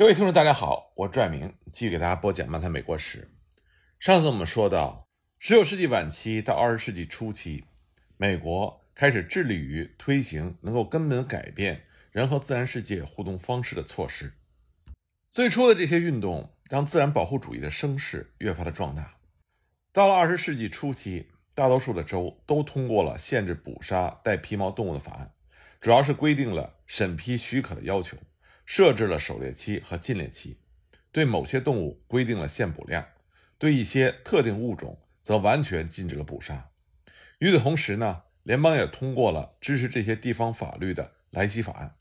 各位听众，大家好，我拽明继续给大家播讲《漫谈美国史》。上次我们说到，十九世纪晚期到二十世纪初期，美国开始致力于推行能够根本改变人和自然世界互动方式的措施。最初的这些运动让自然保护主义的声势越发的壮大。到了二十世纪初期，大多数的州都通过了限制捕杀带皮毛动物的法案，主要是规定了审批许可的要求。设置了狩猎期和禁猎期，对某些动物规定了限捕量，对一些特定物种则完全禁止了捕杀。与此同时呢，联邦也通过了支持这些地方法律的莱西法案，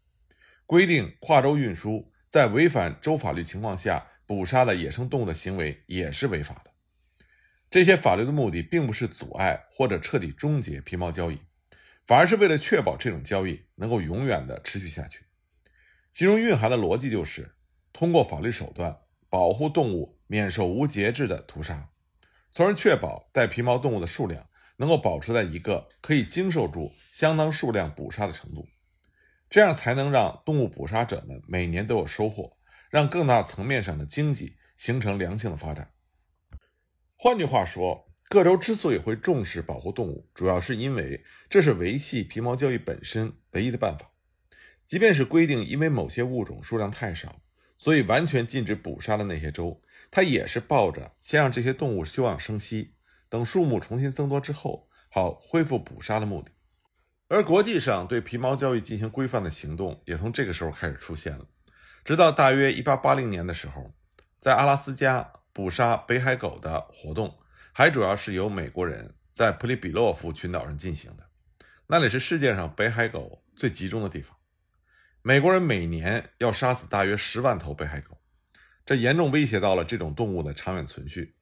规定跨州运输在违反州法律情况下捕杀的野生动物的行为也是违法的。这些法律的目的并不是阻碍或者彻底终结皮毛交易，反而是为了确保这种交易能够永远的持续下去。其中蕴含的逻辑就是，通过法律手段保护动物免受无节制的屠杀，从而确保带皮毛动物的数量能够保持在一个可以经受住相当数量捕杀的程度，这样才能让动物捕杀者们每年都有收获，让更大层面上的经济形成良性的发展。换句话说，各州之所以会重视保护动物，主要是因为这是维系皮毛交易本身唯一的办法。即便是规定因为某些物种数量太少，所以完全禁止捕杀的那些州，它也是抱着先让这些动物休养生息，等数目重新增多之后，好恢复捕杀的目的。而国际上对皮毛交易进行规范的行动，也从这个时候开始出现了。直到大约1880年的时候，在阿拉斯加捕杀北海狗的活动，还主要是由美国人在普里比洛夫群岛上进行的，那里是世界上北海狗最集中的地方。美国人每年要杀死大约十万头北海狗，这严重威胁到了这种动物的长远存续。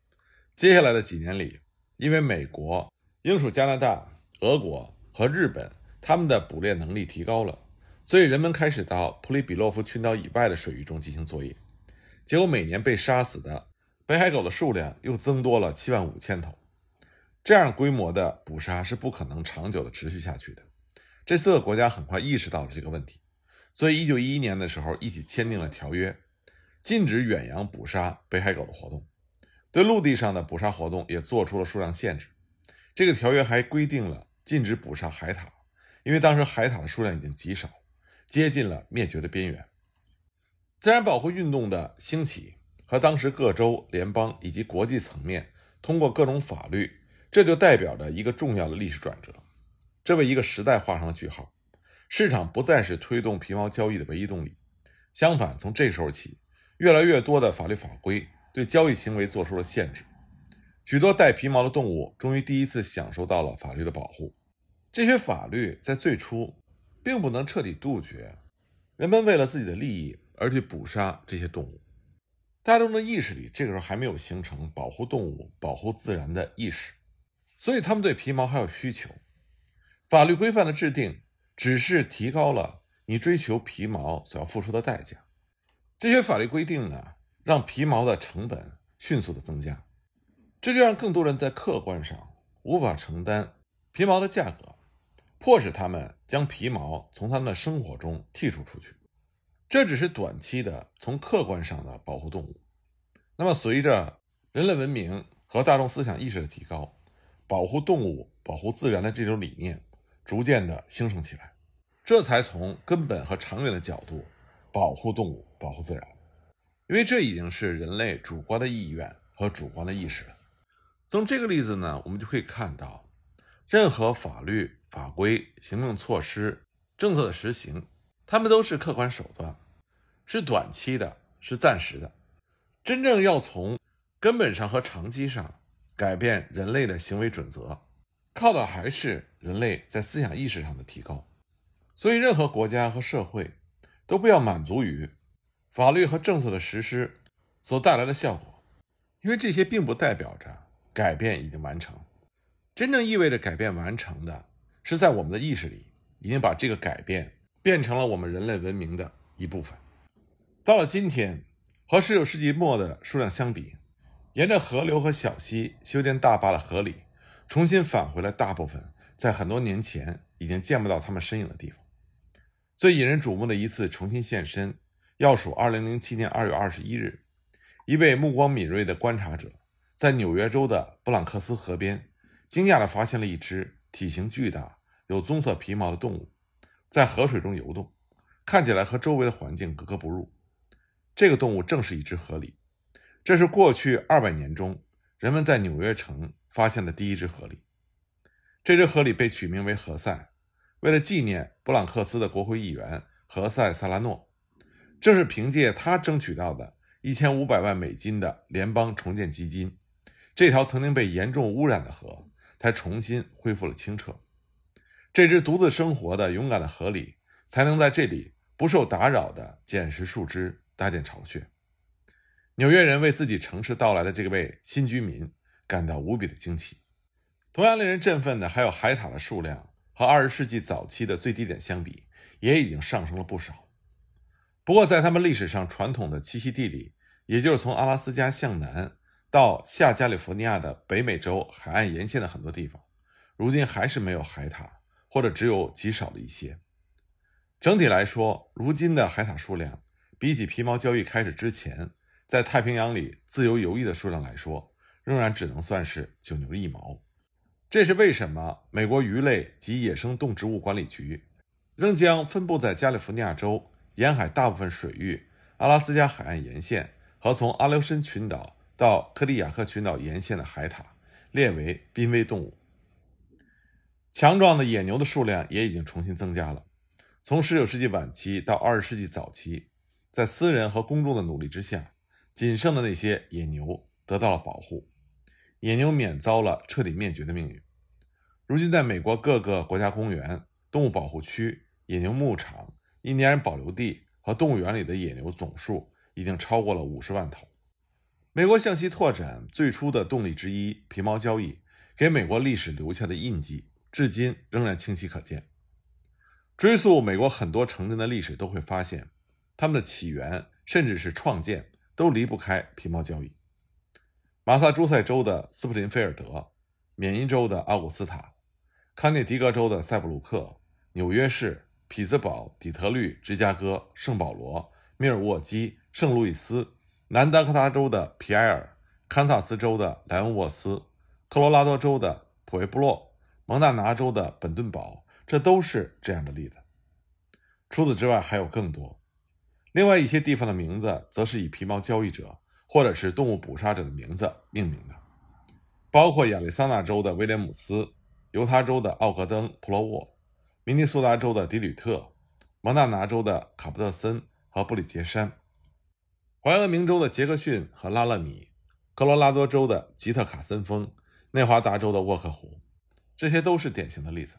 接下来的几年里，因为美国、英属加拿大、俄国和日本他们的捕猎能力提高了，所以人们开始到普里比洛夫群岛以外的水域中进行作业。结果每年被杀死的北海狗的数量又增多了七万五千头。这样规模的捕杀是不可能长久的持续下去的。这四个国家很快意识到了这个问题。所以，一九一一年的时候，一起签订了条约，禁止远洋捕杀北海狗的活动，对陆地上的捕杀活动也做出了数量限制。这个条约还规定了禁止捕杀海獭，因为当时海獭的数量已经极少，接近了灭绝的边缘。自然保护运动的兴起和当时各州、联邦以及国际层面通过各种法律，这就代表着一个重要的历史转折，这为一个时代画上了句号。市场不再是推动皮毛交易的唯一动力，相反，从这时候起，越来越多的法律法规对交易行为做出了限制，许多带皮毛的动物终于第一次享受到了法律的保护。这些法律在最初并不能彻底杜绝人们为了自己的利益而去捕杀这些动物，大众的意识里这个时候还没有形成保护动物、保护自然的意识，所以他们对皮毛还有需求。法律规范的制定。只是提高了你追求皮毛所要付出的代价。这些法律规定呢，让皮毛的成本迅速的增加，这就让更多人在客观上无法承担皮毛的价格，迫使他们将皮毛从他们的生活中剔除出去。这只是短期的从客观上的保护动物。那么，随着人类文明和大众思想意识的提高，保护动物、保护自然的这种理念。逐渐的兴盛起来，这才从根本和长远的角度保护动物、保护自然，因为这已经是人类主观的意愿和主观的意识了。从这个例子呢，我们就可以看到，任何法律法规、行政措施、政策的实行，它们都是客观手段，是短期的，是暂时的。真正要从根本上和长期上改变人类的行为准则。靠的还是人类在思想意识上的提高，所以任何国家和社会都不要满足于法律和政策的实施所带来的效果，因为这些并不代表着改变已经完成。真正意味着改变完成的，是在我们的意识里已经把这个改变变成了我们人类文明的一部分。到了今天，和19世纪末的数量相比，沿着河流和小溪修建大坝的河里。重新返回了大部分在很多年前已经见不到他们身影的地方。最引人瞩目的一次重新现身，要数2007年2月21日，一位目光敏锐的观察者在纽约州的布朗克斯河边，惊讶地发现了一只体型巨大、有棕色皮毛的动物，在河水中游动，看起来和周围的环境格格不入。这个动物正是一只河狸，这是过去200年中人们在纽约城发现的第一只河狸。这只河狸被取名为何塞，为了纪念布朗克斯的国会议员何塞·萨拉诺。正是凭借他争取到的一千五百万美金的联邦重建基金，这条曾经被严重污染的河才重新恢复了清澈。这只独自生活的勇敢的河狸才能在这里不受打扰地捡拾树枝、搭建巢穴。纽约人为自己城市到来的这位新居民感到无比的惊奇。同样令人振奋的还有海獭的数量，和二十世纪早期的最低点相比，也已经上升了不少。不过，在他们历史上传统的栖息地里，也就是从阿拉斯加向南到下加利福尼亚的北美洲海岸沿线的很多地方，如今还是没有海獭，或者只有极少的一些。整体来说，如今的海獭数量比起皮毛交易开始之前在太平洋里自由游弋的数量来说，仍然只能算是九牛一毛。这是为什么？美国鱼类及野生动植物管理局仍将分布在加利福尼亚州。沿海大部分水域、阿拉斯加海岸沿线和从阿留申群岛到克里亚克群岛沿线的海獭列为濒危动物。强壮的野牛的数量也已经重新增加了。从19世纪晚期到20世纪早期，在私人和公众的努力之下，仅剩的那些野牛得到了保护，野牛免遭了彻底灭绝的命运。如今，在美国各个国家公园、动物保护区、野牛牧场。印第安保留地和动物园里的野牛总数已经超过了五十万头。美国向西拓展最初的动力之一——皮毛交易，给美国历史留下的印记，至今仍然清晰可见。追溯美国很多城镇的历史，都会发现，它们的起源甚至是创建都离不开皮毛交易。马萨诸塞州的斯普林菲尔德、缅因州的奥古斯塔、康涅狄格州的塞布鲁克、纽约市。匹兹堡、底特律、芝加哥、圣保罗、密尔沃基、圣路易斯、南达科他州的皮埃尔、堪萨斯州的莱恩沃斯、科罗拉多州的普维布洛、蒙大拿州的本顿堡，这都是这样的例子。除此之外，还有更多。另外一些地方的名字，则是以皮毛交易者或者是动物捕杀者的名字命名的，包括亚利桑那州的威廉姆斯、犹他州的奥格登普罗沃。明尼苏达州的迪吕特、蒙大拿州的卡布特森和布里杰山、怀俄明州的杰克逊和拉勒米、科罗拉多州的吉特卡森峰、内华达州的沃克湖，这些都是典型的例子。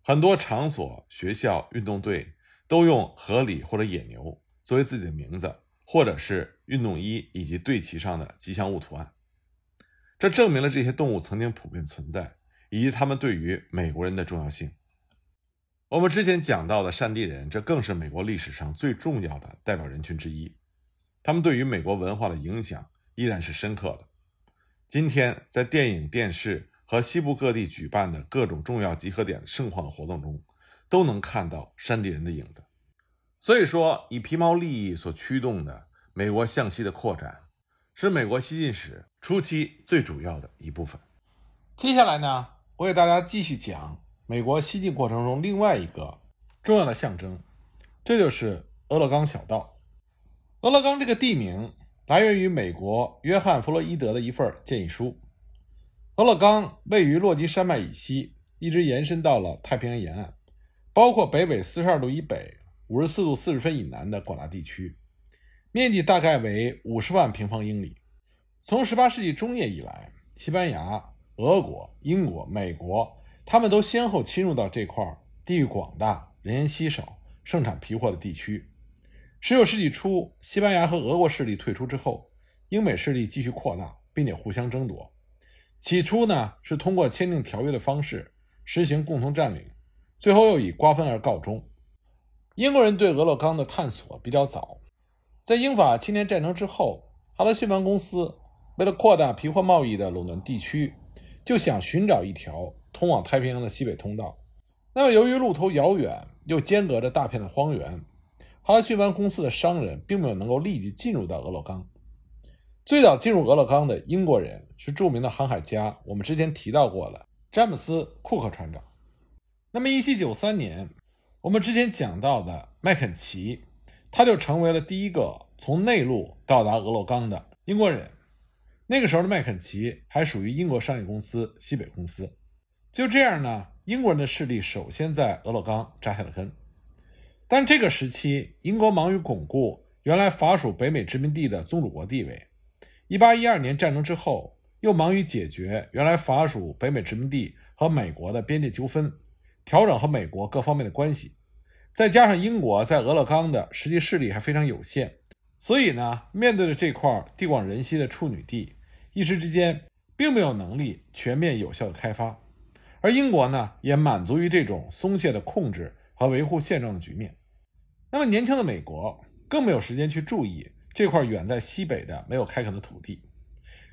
很多场所、学校、运动队都用河狸或者野牛作为自己的名字，或者是运动衣以及队旗上的吉祥物图案。这证明了这些动物曾经普遍存在，以及它们对于美国人的重要性。我们之前讲到的山地人，这更是美国历史上最重要的代表人群之一。他们对于美国文化的影响依然是深刻的。今天，在电影、电视和西部各地举办的各种重要集合点盛况的活动中，都能看到山地人的影子。所以说，以皮毛利益所驱动的美国向西的扩展，是美国西进史初期最主要的一部分。接下来呢，我给大家继续讲。美国西进过程中另外一个重要的象征，这就是俄勒冈小道。俄勒冈这个地名来源于美国约翰·弗洛伊德的一份建议书。俄勒冈位于落基山脉以西，一直延伸到了太平洋沿岸，包括北纬四十二度以北、五十四度四十分以南的广大地区，面积大概为五十万平方英里。从十八世纪中叶以来，西班牙、俄国、英国、美国。他们都先后侵入到这块地域广大、人烟稀少、盛产皮货的地区。19世纪初，西班牙和俄国势力退出之后，英美势力继续扩大，并且互相争夺。起初呢，是通过签订条约的方式实行共同占领，最后又以瓜分而告终。英国人对俄勒冈的探索比较早，在英法七年战争之后，哈德逊湾公司为了扩大皮货贸易的垄断地区，就想寻找一条。通往太平洋的西北通道，那么由于路途遥远，又间隔着大片的荒原，哈德逊湾公司的商人并没有能够立即进入到俄勒冈。最早进入俄勒冈的英国人是著名的航海家，我们之前提到过了，詹姆斯·库克船长。那么，1793年，我们之前讲到的麦肯齐，他就成为了第一个从内陆到达俄勒冈的英国人。那个时候的麦肯齐还属于英国商业公司西北公司。就这样呢，英国人的势力首先在俄勒冈扎下了根。但这个时期，英国忙于巩固原来法属北美殖民地的宗主国地位。一八一二年战争之后，又忙于解决原来法属北美殖民地和美国的边界纠纷，调整和美国各方面的关系。再加上英国在俄勒冈的实际势力还非常有限，所以呢，面对着这块地广人稀的处女地，一时之间并没有能力全面有效的开发。而英国呢，也满足于这种松懈的控制和维护现状的局面。那么，年轻的美国更没有时间去注意。这块远在西北的没有开垦的土地，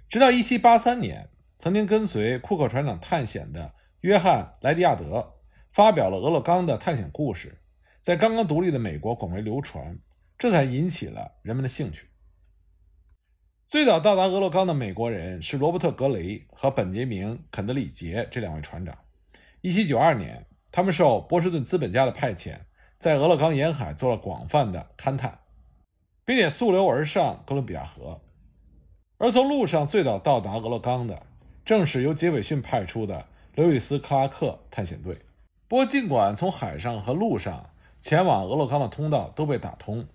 直到1783年，曾经跟随库克船长探险的约翰·莱迪亚德发表了俄勒冈的探险故事，在刚刚独立的美国广为流传，这才引起了人们的兴趣。最早到达俄勒冈的美国人是罗伯特·格雷和本杰明·肯德里杰这两位船长。1792年，他们受波士顿资本家的派遣，在俄勒冈沿海做了广泛的勘探。并且溯流而上哥伦比亚河，而从陆上最早到达俄勒冈的，正是由杰斐逊派出的刘易斯·克拉克探险队。不过，尽管从海上和陆上前往俄勒冈的通道都被打通，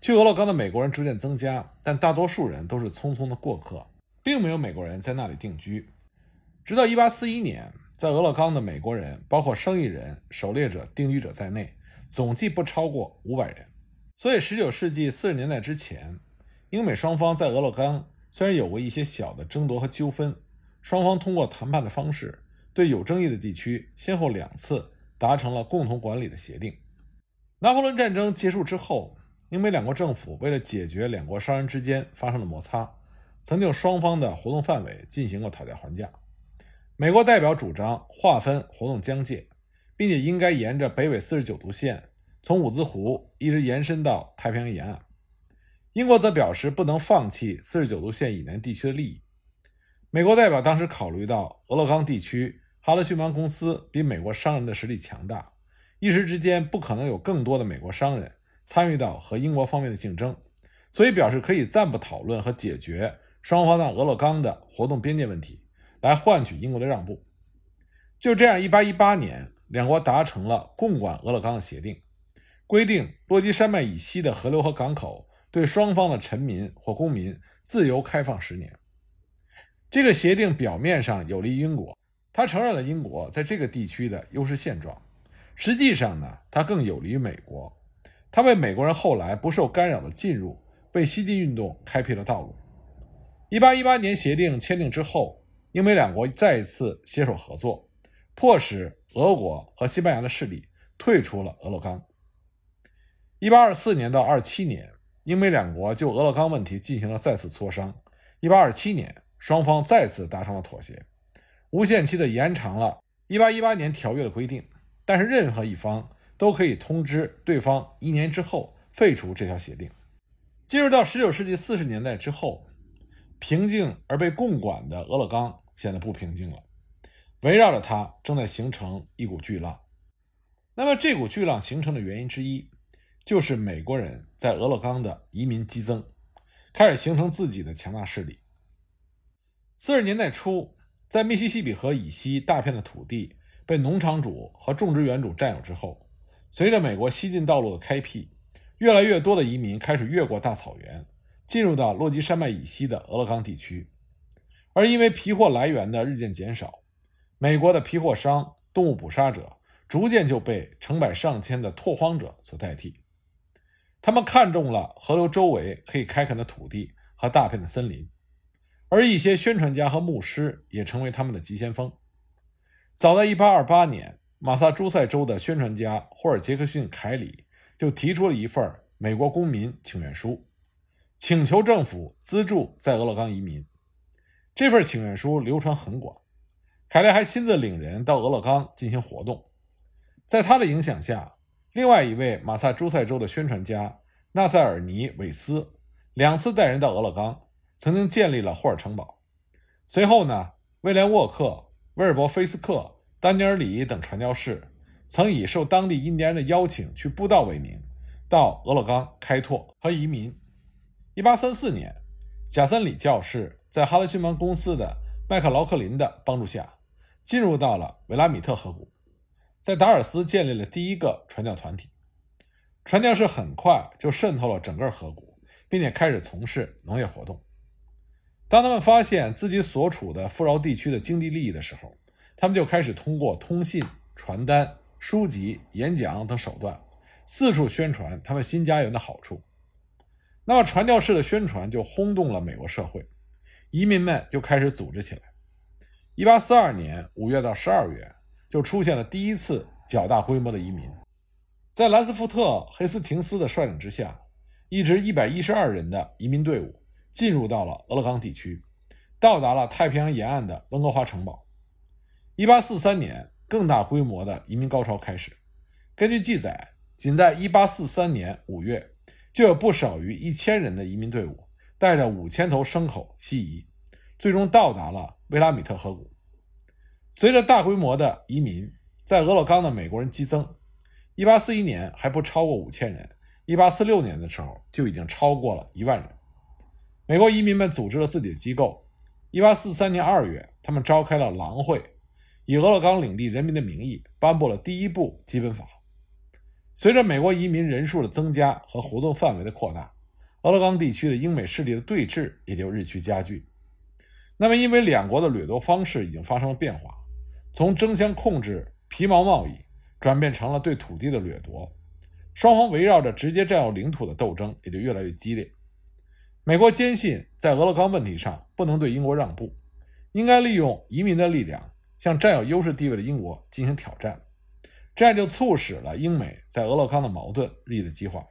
去俄勒冈的美国人逐渐增加，但大多数人都是匆匆的过客，并没有美国人在那里定居。直到1841年，在俄勒冈的美国人，包括生意人、狩猎者、定居者在内，总计不超过500人。所以，19世纪40年代之前，英美双方在俄勒冈虽然有过一些小的争夺和纠纷，双方通过谈判的方式，对有争议的地区先后两次达成了共同管理的协定。拿破仑战争结束之后，英美两国政府为了解决两国商人之间发生的摩擦，曾就双方的活动范围进行过讨价还价。美国代表主张划分活动疆界，并且应该沿着北纬49度线。从伍兹湖一直延伸到太平洋沿岸，英国则表示不能放弃四十九度线以南地区的利益。美国代表当时考虑到俄勒冈地区哈德逊湾公司比美国商人的实力强大，一时之间不可能有更多的美国商人参与到和英国方面的竞争，所以表示可以暂不讨论和解决双方在俄勒冈的活动边界问题，来换取英国的让步。就这样，一八一八年，两国达成了共管俄勒冈的协定。规定落基山脉以西的河流和港口对双方的臣民或公民自由开放十年。这个协定表面上有利于英国，它承认了英国在这个地区的优势现状。实际上呢，它更有利于美国，它为美国人后来不受干扰的进入，为西进运动开辟了道路。一八一八年协定签订之后，英美两国再一次携手合作，迫使俄国和西班牙的势力退出了俄勒冈。一八二四年到二七年，英美两国就俄勒冈问题进行了再次磋商。一八二七年，双方再次达成了妥协，无限期的延长了一八一八年条约的规定，但是任何一方都可以通知对方一年之后废除这条协定。进入到十九世纪四十年代之后，平静而被共管的俄勒冈显得不平静了，围绕着它正在形成一股巨浪。那么，这股巨浪形成的原因之一。就是美国人在俄勒冈的移民激增，开始形成自己的强大势力。四十年代初，在密西西比河以西大片的土地被农场主和种植园主占有之后，随着美国西进道路的开辟，越来越多的移民开始越过大草原，进入到落基山脉以西的俄勒冈地区。而因为皮货来源的日渐减少，美国的皮货商、动物捕杀者逐渐就被成百上千的拓荒者所代替。他们看中了河流周围可以开垦的土地和大片的森林，而一些宣传家和牧师也成为他们的急先锋。早在1828年，马萨诸塞州的宣传家霍尔·杰克逊·凯里就提出了一份美国公民请愿书，请求政府资助在俄勒冈移民。这份请愿书流传很广，凯利还亲自领人到俄勒冈进行活动。在他的影响下。另外一位马萨诸塞州的宣传家纳塞尔尼韦斯两次带人到俄勒冈，曾经建立了霍尔城堡。随后呢，威廉沃克、威尔伯菲斯克、丹尼尔里等传教士曾以受当地印第安人的邀请去布道为名，到俄勒冈开拓和移民。1834年，贾森里教士在哈德逊邦公司的麦克劳克林的帮助下，进入到了维拉米特河谷，在达尔斯建立了第一个传教团体。传教士很快就渗透了整个河谷，并且开始从事农业活动。当他们发现自己所处的富饶地区的经济利益的时候，他们就开始通过通信、传单、书籍、演讲等手段，四处宣传他们新家园的好处。那么，传教士的宣传就轰动了美国社会，移民们就开始组织起来。一八四二年五月到十二月，就出现了第一次较大规模的移民。在兰斯福特·黑斯廷斯的率领之下，一支一百一十二人的移民队伍。进入到了俄勒冈地区，到达了太平洋沿岸的温哥华城堡。1843年，更大规模的移民高潮开始。根据记载，仅在1843年5月，就有不少于一千人的移民队伍带着五千头牲口西移，最终到达了威拉米特河谷。随着大规模的移民，在俄勒冈的美国人激增。1841年还不超过五千人，1846年的时候就已经超过了一万人。美国移民们组织了自己的机构。1843年2月，他们召开了狼会，以俄勒冈领地人民的名义颁布了第一部基本法。随着美国移民人数的增加和活动范围的扩大，俄勒冈地区的英美势力的对峙也就日趋加剧。那么，因为两国的掠夺方式已经发生了变化，从争相控制皮毛贸易转变成了对土地的掠夺，双方围绕着直接占有领土的斗争也就越来越激烈。美国坚信，在俄勒冈问题上不能对英国让步，应该利用移民的力量向占有优势地位的英国进行挑战，这样就促使了英美在俄勒冈的矛盾日益的激化。